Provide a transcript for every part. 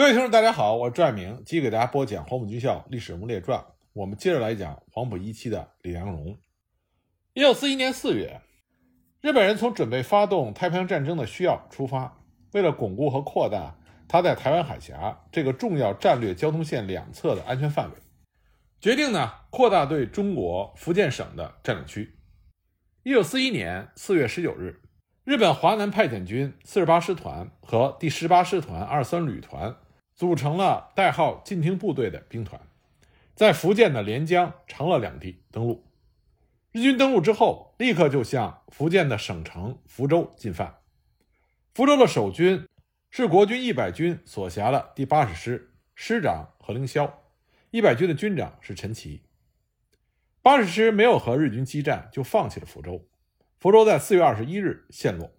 各位听众，大家好，我是拽明，继续给大家播讲《黄埔军校历史人物列传》。我们接着来讲黄埔一期的李良荣。一九四一年四月，日本人从准备发动太平洋战争的需要出发，为了巩固和扩大他在台湾海峡这个重要战略交通线两侧的安全范围，决定呢扩大对中国福建省的占领区。一九四一年四月十九日。日本华南派遣军四十八师团和第十八师团二三旅团组成了代号“近听部队”的兵团，在福建的连江、长乐两地登陆。日军登陆之后，立刻就向福建的省城福州进犯。福州的守军是国军一百军所辖的第八十师，师长何凌霄，一百军的军长是陈奇。八十师没有和日军激战，就放弃了福州。福州在四月二十一日陷落，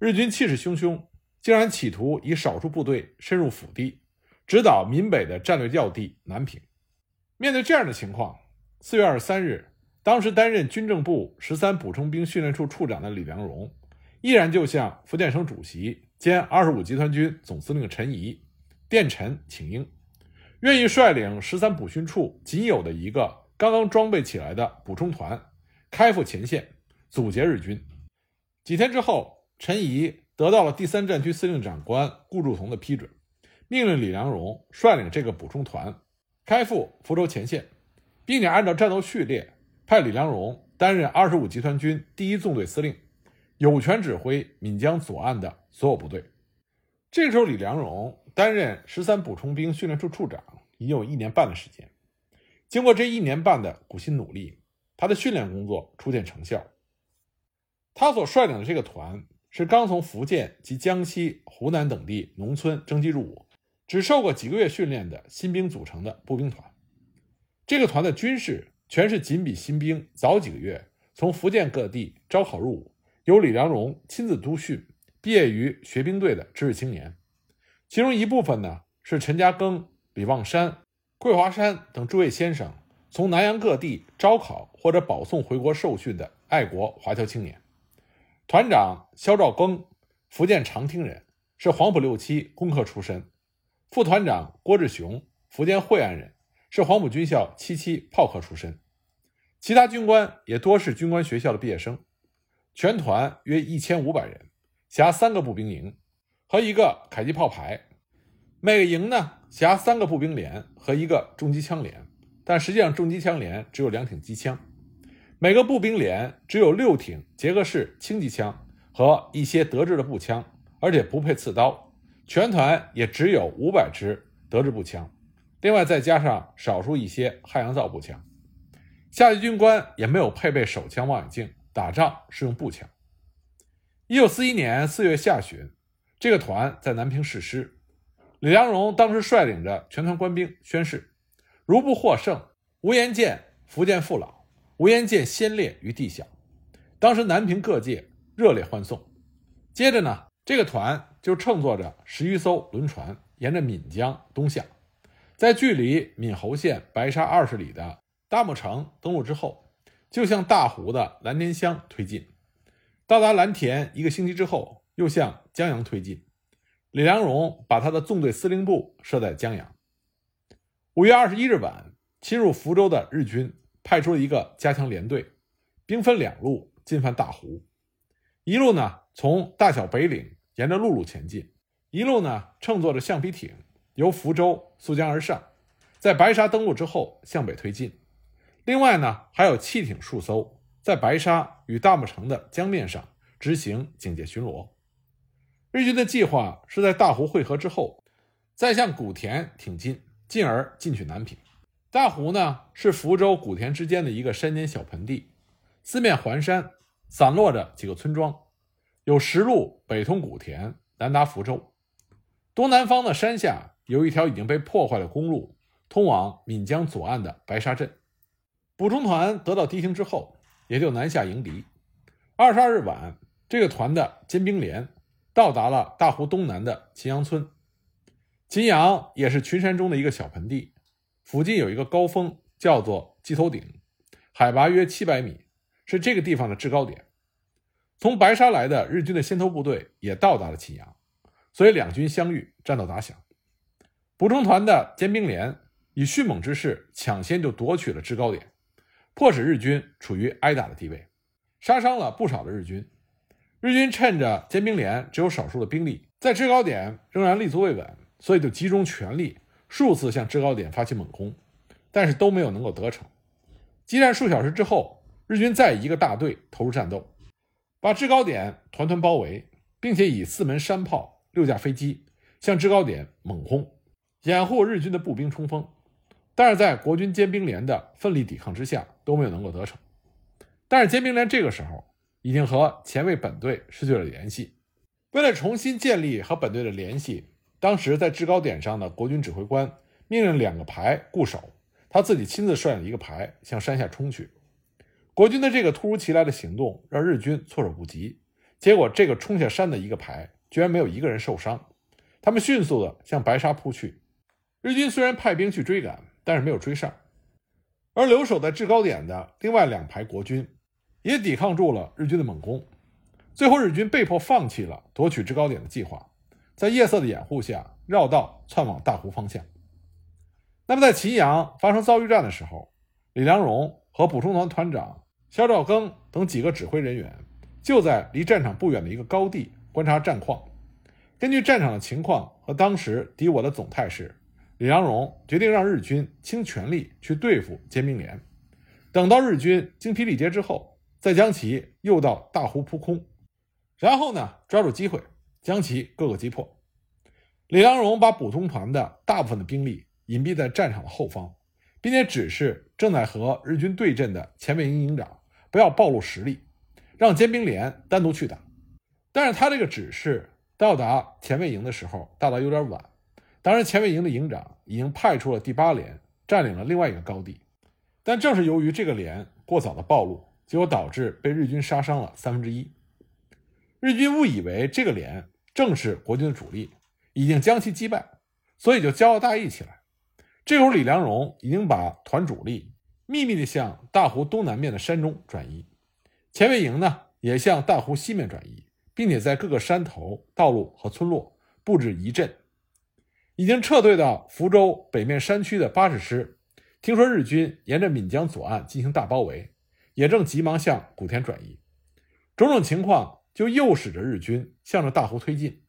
日军气势汹汹，竟然企图以少数部队深入腹地，直捣闽北的战略要地南平。面对这样的情况，四月二十三日，当时担任军政部十三补充兵训练处处长的李良荣，毅然就向福建省主席兼二十五集团军总司令陈仪电陈请缨，愿意率领十三补训处仅有的一个刚刚装备起来的补充团，开赴前线。阻截日军。几天之后，陈仪得到了第三战区司令长官顾祝同的批准，命令李良荣率领这个补充团开赴福州前线，并且按照战斗序列派李良荣担任二十五集团军第一纵队司令，有权指挥闽江左岸的所有部队。这个时候，李良荣担任十三补充兵训练处处长已有一年半的时间。经过这一年半的苦心努力，他的训练工作初见成效。他所率领的这个团是刚从福建及江西、湖南等地农村征集入伍，只受过几个月训练的新兵组成的步兵团。这个团的军事全是仅比新兵早几个月从福建各地招考入伍，由李良荣亲自督训，毕业于学兵队的知识青年。其中一部分呢是陈嘉庚、李望山、桂华山等诸位先生从南洋各地招考或者保送回国受训的爱国华侨青年。团长肖兆庚，福建长汀人，是黄埔六期工科出身；副团长郭志雄，福建惠安人，是黄埔军校七期炮科出身。其他军官也多是军官学校的毕业生。全团约一千五百人，辖三个步兵营和一个迫击炮排。每个营呢辖三个步兵连和一个重机枪连，但实际上重机枪连只有两挺机枪。每个步兵连只有六挺捷克式轻机枪和一些德制的步枪，而且不配刺刀。全团也只有五百支德制步枪，另外再加上少数一些汉阳造步枪。下级军官也没有配备手枪、望远镜，打仗是用步枪。一九四一年四月下旬，这个团在南平誓师，李良荣当时率领着全团官兵宣誓：如不获胜，无颜见福建父老。无颜见先烈于地下，当时南平各界热烈欢送。接着呢，这个团就乘坐着十余艘轮船，沿着闽江东下，在距离闽侯县白沙二十里的大木城登陆之后，就向大湖的蓝田乡推进。到达蓝田一个星期之后，又向江阳推进。李良荣把他的纵队司令部设在江阳。五月二十一日晚，侵入福州的日军。派出了一个加强连队，兵分两路进犯大湖，一路呢从大小北岭沿着陆路前进，一路呢乘坐着橡皮艇由福州溯江而上，在白沙登陆之后向北推进。另外呢还有汽艇数艘在白沙与大木城的江面上执行警戒巡逻。日军的计划是在大湖汇合之后，再向古田挺进，进而进取南平。大湖呢是福州古田之间的一个山间小盆地，四面环山，散落着几个村庄，有实路北通古田，南达福州。东南方的山下有一条已经被破坏的公路，通往闽江左岸的白沙镇。补充团得到敌情之后，也就南下迎敌。二十二日晚，这个团的尖兵连到达了大湖东南的秦阳村。秦阳也是群山中的一个小盆地。附近有一个高峰，叫做鸡头顶，海拔约七百米，是这个地方的制高点。从白沙来的日军的先头部队也到达了秦阳，所以两军相遇，战斗打响。补充团的尖兵连以迅猛之势抢先就夺取了制高点，迫使日军处于挨打的地位，杀伤了不少的日军。日军趁着尖兵连只有少数的兵力，在制高点仍然立足未稳，所以就集中全力数次向制高点发起猛攻，但是都没有能够得逞。激战数小时之后，日军再一个大队投入战斗，把制高点团团包围，并且以四门山炮、六架飞机向制高点猛轰。掩护日军的步兵冲锋，但是在国军尖兵连的奋力抵抗之下都没有能够得逞。但是尖兵连这个时候已经和前卫本队失去了联系。为了重新建立和本队的联系，当时在制高点上的国军指挥官命令两个排固守，他自己亲自率领一个排向山下冲去。国军的这个突如其来的行动让日军措手不及，结果这个冲下山的一个排居然没有一个人受伤，他们迅速的向白沙扑去。日军虽然派兵去追赶，但是没有追上，而留守在制高点的另外两排国军也抵抗住了日军的猛攻。最后，日军被迫放弃了夺取制高点的计划，在夜色的掩护下绕道窜往大湖方向。那么，在秦阳发生遭遇战的时候，李良荣和补充团团长肖兆庚等几个指挥人员就在离战场不远的一个高地观察战况。根据战场的情况和当时敌我的总态势。李良荣决定让日军倾全力去对付尖兵连，等到日军精疲力竭之后，再将其诱到大湖扑空，然后呢，抓住机会将其各个击破。李良荣把补充团的大部分的兵力隐蔽在战场的后方，并且指示正在和日军对阵的前卫营营长不要暴露实力，让尖兵连单独去打。但是他这个指示到达前卫营的时候，到达有点晚。当然，前卫营的营长已经派出了第八连占领了另外一个高地，但正是由于这个连过早的暴露，结果导致被日军杀伤了三分之一。日军误以为这个连正是国军的主力，已经将其击败，所以就骄傲大意起来。这会儿，李良荣已经把团主力秘密地向大湖东南面的山中转移，前卫营呢也向大湖西面转移，并且在各个山头、道路和村落布置疑阵。已经撤退到福州北面山区的八十师，听说日军沿着闽江左岸进行大包围，也正急忙向古田转移。种种情况就诱使着日军向着大湖推进。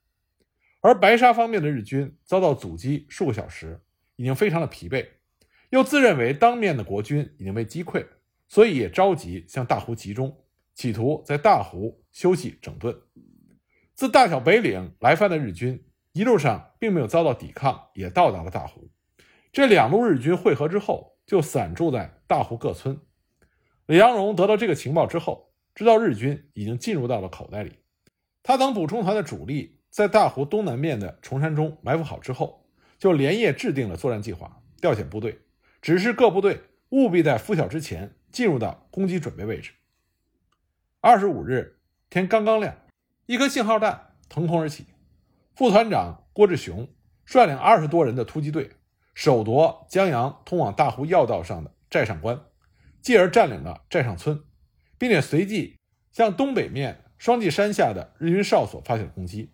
而白沙方面的日军遭到阻击数个小时，已经非常的疲惫，又自认为当面的国军已经被击溃，所以也着急向大湖集中，企图在大湖休息整顿。自大小北岭来犯的日军。一路上并没有遭到抵抗，也到达了大湖。这两路日军汇合之后，就散住在大湖各村。李阳荣得到这个情报之后，知道日军已经进入到了口袋里。他等补充团的主力在大湖东南面的崇山中埋伏好之后，就连夜制定了作战计划，调遣部队，指示各部队务必在拂晓之前进入到攻击准备位置。二十五日天刚刚亮，一颗信号弹腾空而起。副团长郭志雄率领二十多人的突击队，首夺江阳通往大湖要道上的寨上关，继而占领了寨上村，并且随即向东北面双髻山下的日军哨所发起了攻击。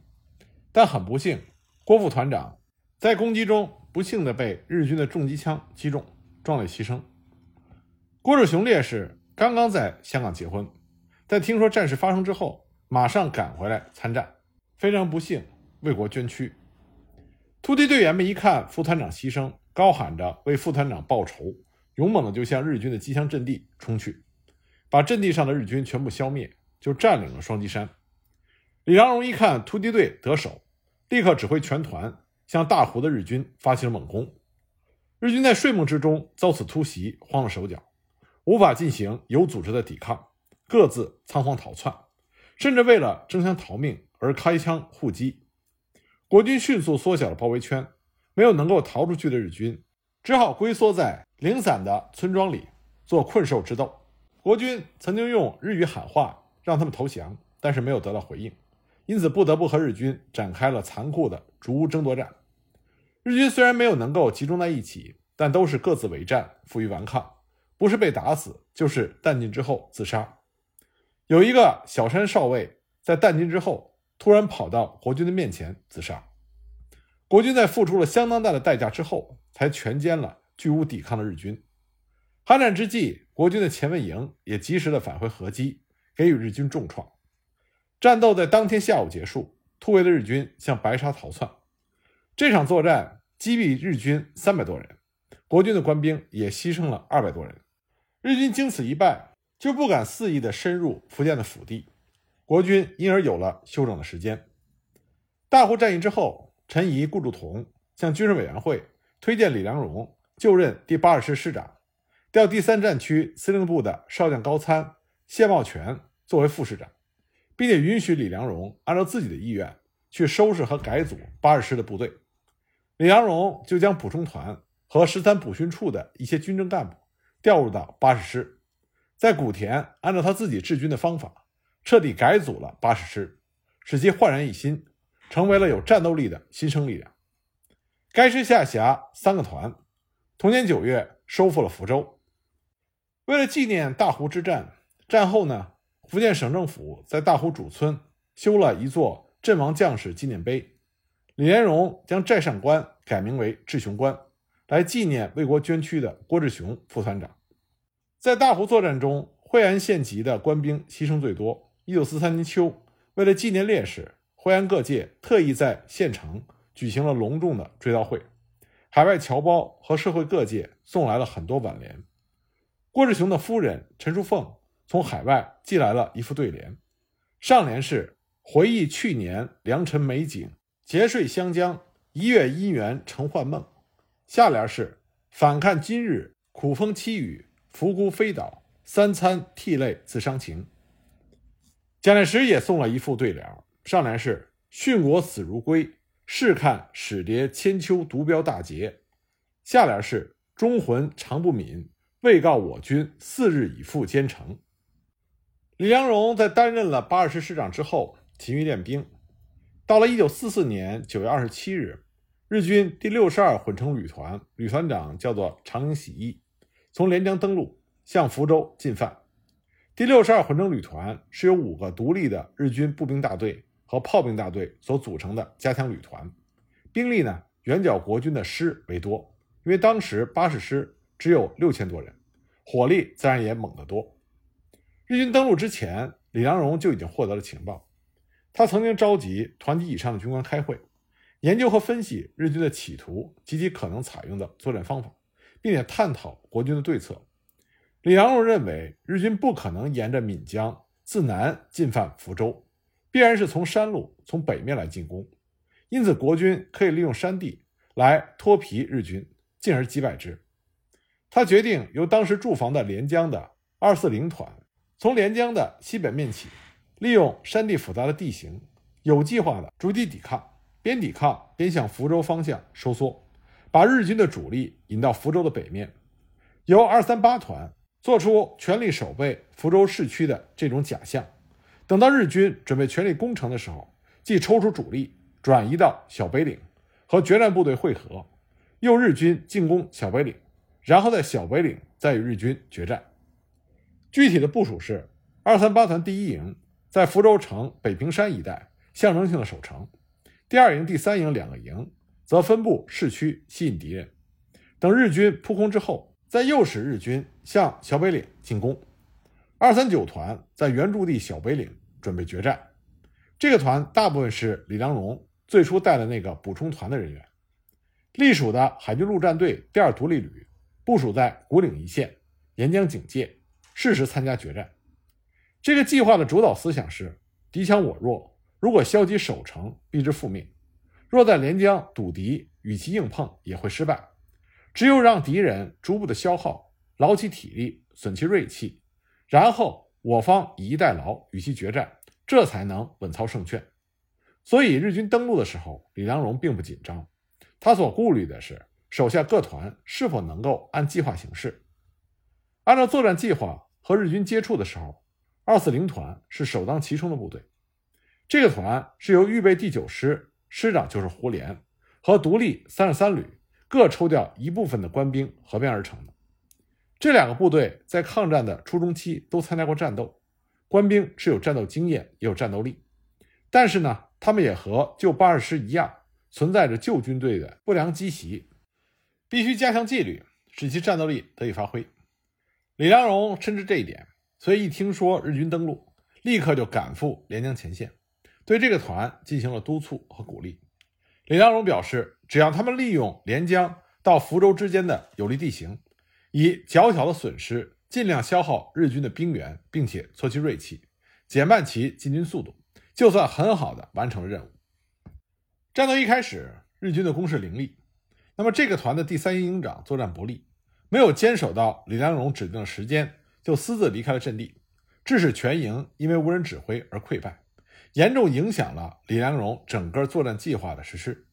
但很不幸，郭副团长在攻击中不幸的被日军的重机枪击中，壮烈牺牲。郭志雄烈士刚刚在香港结婚，在听说战事发生之后，马上赶回来参战，非常不幸。为国捐躯，突击队员们一看副团长牺牲，高喊着为副团长报仇，勇猛的就向日军的机枪阵地冲去，把阵地上的日军全部消灭，就占领了双击山。李良荣一看突击队得手，立刻指挥全团向大湖的日军发起了猛攻。日军在睡梦之中遭此突袭，慌了手脚，无法进行有组织的抵抗，各自仓皇逃窜，甚至为了争相逃命而开枪互击。国军迅速缩小了包围圈，没有能够逃出去的日军，只好龟缩在零散的村庄里做困兽之斗。国军曾经用日语喊话让他们投降，但是没有得到回应，因此不得不和日军展开了残酷的竹屋争夺战。日军虽然没有能够集中在一起，但都是各自为战，负隅顽抗，不是被打死，就是弹尽之后自杀。有一个小山少尉在弹尽之后。突然跑到国军的面前自杀。国军在付出了相当大的代价之后，才全歼了拒无抵抗的日军。酣战之际，国军的前卫营也及时的返回合击，给予日军重创。战斗在当天下午结束，突围的日军向白沙逃窜。这场作战击毙日军三百多人，国军的官兵也牺牲了二百多人。日军经此一败，就不敢肆意的深入福建的腹地，国军因而有了休整的时间。大湖战役之后，陈仪、顾祝同向军事委员会推荐李良荣就任第八十师师长，调第三战区司令部的少将高参、谢茂全作为副师长，并且允许李良荣按照自己的意愿去收拾和改组八十师的部队。李良荣就将补充团和十三补训处的一些军政干部。调入到八十师，在古田按照他自己治军的方法，彻底改组了八十师，使其焕然一新，成为了有战斗力的新生力量。该师下辖三个团，同年九月收复了福州。为了纪念大湖之战，战后呢，福建省政府在大湖主村修了一座阵亡将士纪念碑，李连荣将寨上关改名为志雄关。来纪念为国捐躯的郭志雄副团长，在大湖作战中，惠安县级的官兵牺牲最多。一九四三年秋，为了纪念烈士，惠安各界特意在县城举行了隆重的追悼会，海外侨胞和社会各界送来了很多挽联。郭志雄的夫人陈淑凤从海外寄来了一副对联，上联是“回忆去年良辰美景，节睡湘江，一月姻缘成幻梦”。下联是“反看今日苦风凄雨，伏孤飞倒，三餐涕泪自伤情。”蒋介石也送了一副对联，上联是“殉国死如归，试看史迭千秋独标大捷”，下联是“忠魂常不泯，未告我军四日已赴兼程”。李良荣在担任了八十师师长之后，勤于练兵。到了一九四四年九月二十七日。日军第六十二混成旅团旅团长叫做长营喜一，从连江登陆，向福州进犯。第六十二混成旅团是由五个独立的日军步兵大队和炮兵大队所组成的加强旅团，兵力呢远较国军的师为多，因为当时八十师只有六千多人，火力自然也猛得多。日军登陆之前，李良荣就已经获得了情报，他曾经召集团级以上的军官开会。研究和分析日军的企图及其可能采用的作战方法，并且探讨国军的对策。李良荣认为，日军不可能沿着闽江自南进犯福州，必然是从山路、从北面来进攻。因此，国军可以利用山地来脱皮日军，进而击败之。他决定由当时驻防的连江的二四零团，从连江的西北面起，利用山地复杂的地形，有计划的逐级抵抗。边抵抗边向福州方向收缩，把日军的主力引到福州的北面，由二三八团做出全力守备福州市区的这种假象。等到日军准备全力攻城的时候，即抽出主力转移到小北岭和决战部队会合，诱日军进攻小北岭，然后在小北岭再与日军决战。具体的部署是：二三八团第一营在福州城北平山一带象征性的守城。第二营、第三营两个营则分布市区，吸引敌人。等日军扑空之后，再诱使日军向小北岭进攻。二三九团在原驻地小北岭准备决战。这个团大部分是李良荣最初带的那个补充团的人员。隶属的海军陆战队第二独立旅部署在古岭一线，沿江警戒，适时参加决战。这个计划的主导思想是敌强我弱。如果消极守城，必致覆灭；若在连江堵敌，与其硬碰也会失败。只有让敌人逐步的消耗，劳其体力，损其锐气，然后我方以逸待劳，与其决战，这才能稳操胜券。所以日军登陆的时候，李良荣并不紧张，他所顾虑的是手下各团是否能够按计划行事。按照作战计划和日军接触的时候，二四零团是首当其冲的部队。这个团是由预备第九师师长就是胡琏和独立三十三旅各抽调一部分的官兵合编而成的。这两个部队在抗战的初中期都参加过战斗，官兵是有战斗经验也有战斗力。但是呢，他们也和旧八十师一样，存在着旧军队的不良积习，必须加强纪律，使其战斗力得以发挥。李良荣深知这一点，所以一听说日军登陆，立刻就赶赴连江前线，对这个团进行了督促和鼓励。李良荣表示，只要他们利用连江到福州之间的有利地形，以较小的损失，尽量消耗日军的兵源，并且挫其锐气，减慢其进军速度，就算很好的完成了任务。战斗一开始，日军的攻势凌厉，那么这个团的第三营营长作战不利，没有坚守到李良荣指定的时间，就私自离开了阵地，致使全营因为无人指挥而溃败，严重影响了李良荣整个作战计划的实施。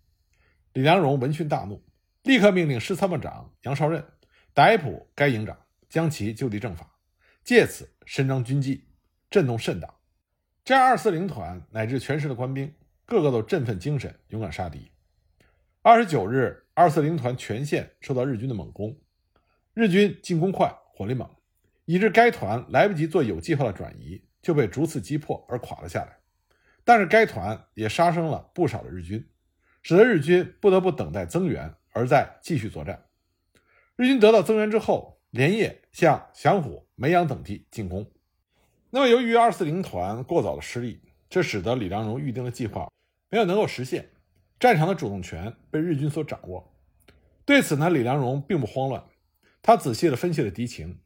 李良荣闻讯大怒，立刻命令师参谋长杨绍任逮捕该营长，将其就地正法，借此伸张军纪，震动甚大。这样，二四零团乃至全师的官兵。个个都振奋精神，勇敢杀敌。二十九日，二四零团全线受到日军的猛攻，日军进攻快，火力猛，以致该团来不及做有计划的转移，就被逐次击破而垮了下来。但是该团也杀伤了不少的日军，使得日军不得不等待增援，而再继续作战。日军得到增援之后，连夜向祥虎、梅阳等地进攻。那么，由于二四零团过早的失利，这使得李良荣预定的计划。没有能够实现，战场的主动权被日军所掌握。对此呢，李良荣并不慌乱，他仔细地分析了敌情，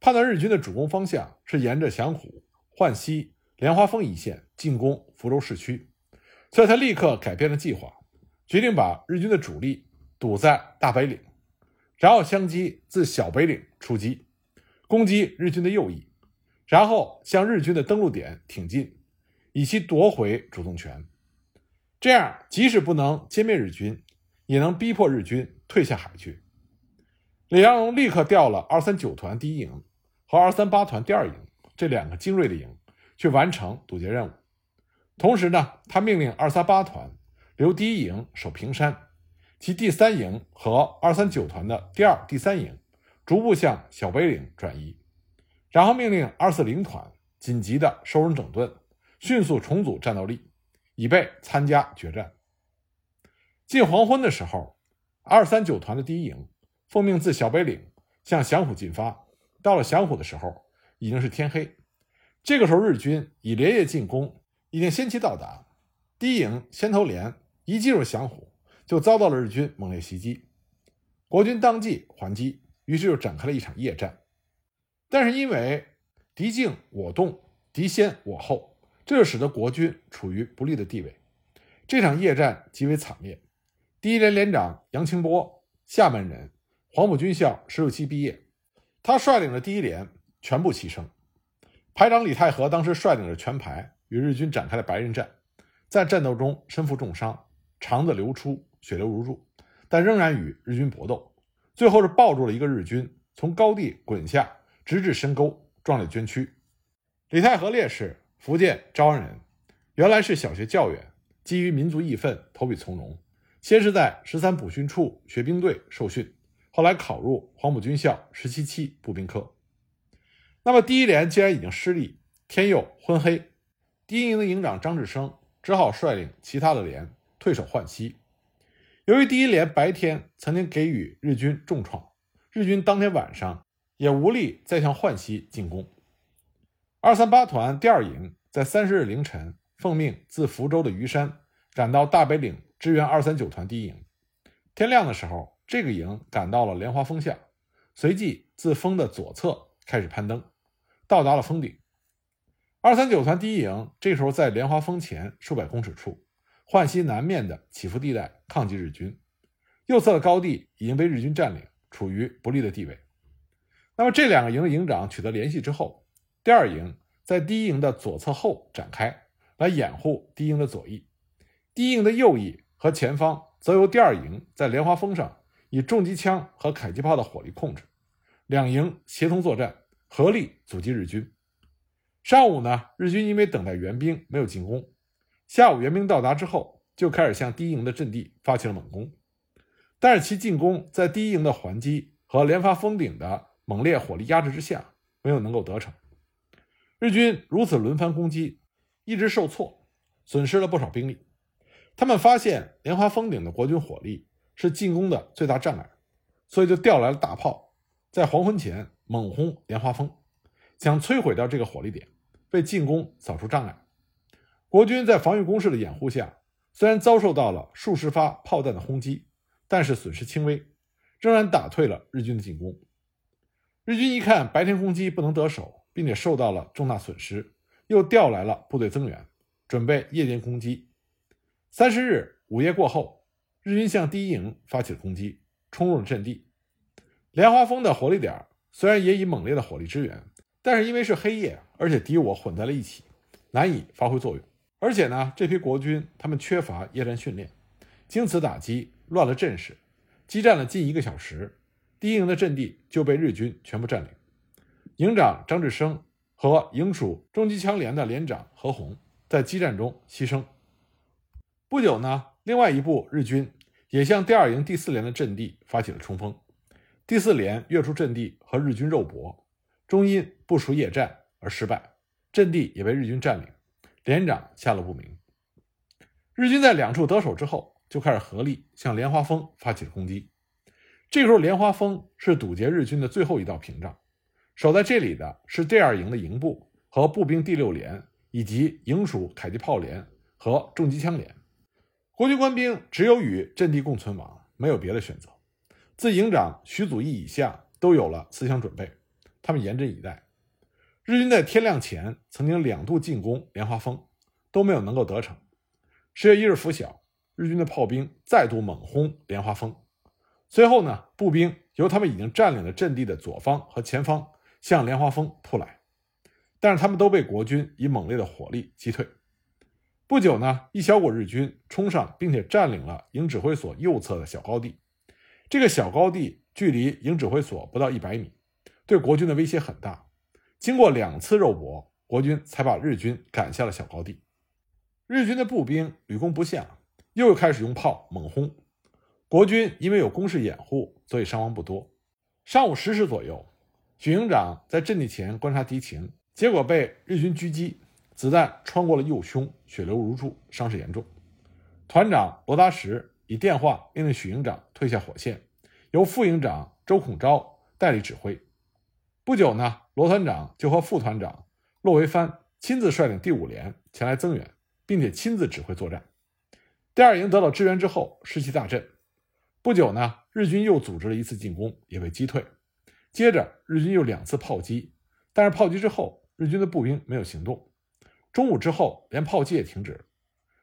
判断日军的主攻方向是沿着祥虎、浣溪、莲花峰一线进攻福州市区，所以他立刻改变了计划，决定把日军的主力堵在大北岭，然后相机自小北岭出击，攻击日军的右翼，然后向日军的登陆点挺进，以期夺回主动权。这样，即使不能歼灭日军，也能逼迫日军退下海去。李良荣立刻调了二三九团第一营和二三八团第二营这两个精锐的营去完成堵截任务。同时呢，他命令二三八团留第一营守平山，其第三营和二三九团的第二、第三营逐步向小北岭转移，然后命令二四零团紧急的收容整顿，迅速重组战斗力。以备参加决战。近黄昏的时候，二三九团的第一营奉命自小北岭向祥虎进发。到了响虎的时候，已经是天黑。这个时候，日军已连夜进攻，已经先期到达。第一营先头连一进入响虎，就遭到了日军猛烈袭击。国军当即还击，于是就展开了一场夜战。但是因为敌进我动，敌先我后。这就使得国军处于不利的地位，这场夜战极为惨烈。第一连连长杨清波，厦门人，黄埔军校十六期毕业，他率领着第一连全部牺牲。排长李太和当时率领着全排与日军展开了白刃战，在战斗中身负重伤，肠子流出，血流如注，但仍然与日军搏斗，最后是抱住了一个日军，从高地滚下，直至深沟，壮烈捐躯。李太和烈士。福建诏安人，原来是小学教员，基于民族义愤投笔从戎。先是在十三补训处学兵队受训，后来考入黄埔军校十七期步兵科。那么第一连既然已经失利，天又昏黑，第一营的营长张志生只好率领其他的连退守浣溪。由于第一连白天曾经给予日军重创，日军当天晚上也无力再向浣溪进攻。二三八团第二营在三十日凌晨奉命自福州的余山赶到大北岭支援二三九团第一营。天亮的时候，这个营赶到了莲花峰下，随即自峰的左侧开始攀登，到达了峰顶。二三九团第一营这时候在莲花峰前数百公尺处，浣溪南面的起伏地带抗击日军，右侧的高地已经被日军占领，处于不利的地位。那么这两个营的营长取得联系之后。第二营在第一营的左侧后展开，来掩护第一营的左翼；第一营的右翼和前方则由第二营在莲花峰上以重机枪和迫击炮的火力控制。两营协同作战，合力阻击日军。上午呢，日军因为等待援兵没有进攻；下午援兵到达之后，就开始向第一营的阵地发起了猛攻。但是其进攻在第一营的还击和连发峰顶的猛烈火力压制之下，没有能够得逞。日军如此轮番攻击，一直受挫，损失了不少兵力。他们发现莲花峰顶的国军火力是进攻的最大障碍，所以就调来了大炮，在黄昏前猛轰莲花峰，想摧毁掉这个火力点，为进攻扫除障碍。国军在防御工事的掩护下，虽然遭受到了数十发炮弹的轰击，但是损失轻微，仍然打退了日军的进攻。日军一看白天攻击不能得手，并且受到了重大损失，又调来了部队增援，准备夜间攻击。三十日午夜过后，日军向第一营发起了攻击，冲入了阵地。莲花峰的火力点虽然也以猛烈的火力支援，但是因为是黑夜，而且敌我混在了一起，难以发挥作用。而且呢，这批国军他们缺乏夜战训练，经此打击，乱了阵势，激战了近一个小时，第一营的阵地就被日军全部占领。营长张志生和营属重机枪连的连长何红在激战中牺牲。不久呢，另外一部日军也向第二营第四连的阵地发起了冲锋。第四连跃出阵地和日军肉搏，终因不熟夜战而失败，阵地也被日军占领，连长下落不明。日军在两处得手之后，就开始合力向莲花峰发起了攻击。这时候，莲花峰是堵截日军的最后一道屏障，守在这里的是第二营的营部和步兵第六连，以及营属迫击炮连和重机枪连。国军官兵只有与阵地共存亡，没有别的选择。自营长徐祖义以下都有了思想准备，他们严阵以待。日军在天亮前曾经两度进攻莲花峰，都没有能够得逞。十月一日拂晓，日军的炮兵再度猛轰莲花峰。随后呢，步兵由他们已经占领的阵地的左方和前方向莲花峰扑来，但是他们都被国军以猛烈的火力击退。不久呢，一小股日军冲上，并且占领了营指挥所右侧的小高地。这个小高地距离营指挥所不到一百米，对国军的威胁很大。经过两次肉搏，国军才把日军赶下了小高地。日军的步兵屡攻不下，又开始用炮猛轰。国军因为有工事掩护，所以伤亡不多。上午十时左右，许营长在阵地前观察敌情，结果被日军狙击。子弹穿过了右胸，血流如注，伤势严重。团长罗达石以电话命令许营长退下火线，由副营长周孔昭代理指挥。不久呢，罗团长就和副团长骆维藩亲自率领第五连前来增援，并且亲自指挥作战。第二营得到支援之后，士气大振。不久呢，日军又组织了一次进攻，也被击退。接着，日军又两次炮击，但是炮击之后，日军的步兵没有行动。中午之后，连炮击也停止了，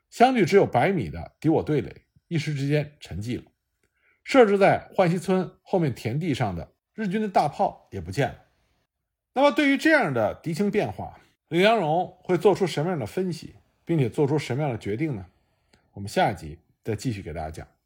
相距只有百米的敌我对垒一时之间沉寂了。设置在浣溪村后面田地上的日军的大炮也不见了。那么，对于这样的敌情变化，李良荣会做出什么样的分析，并且做出什么样的决定呢？我们下一集再继续给大家讲。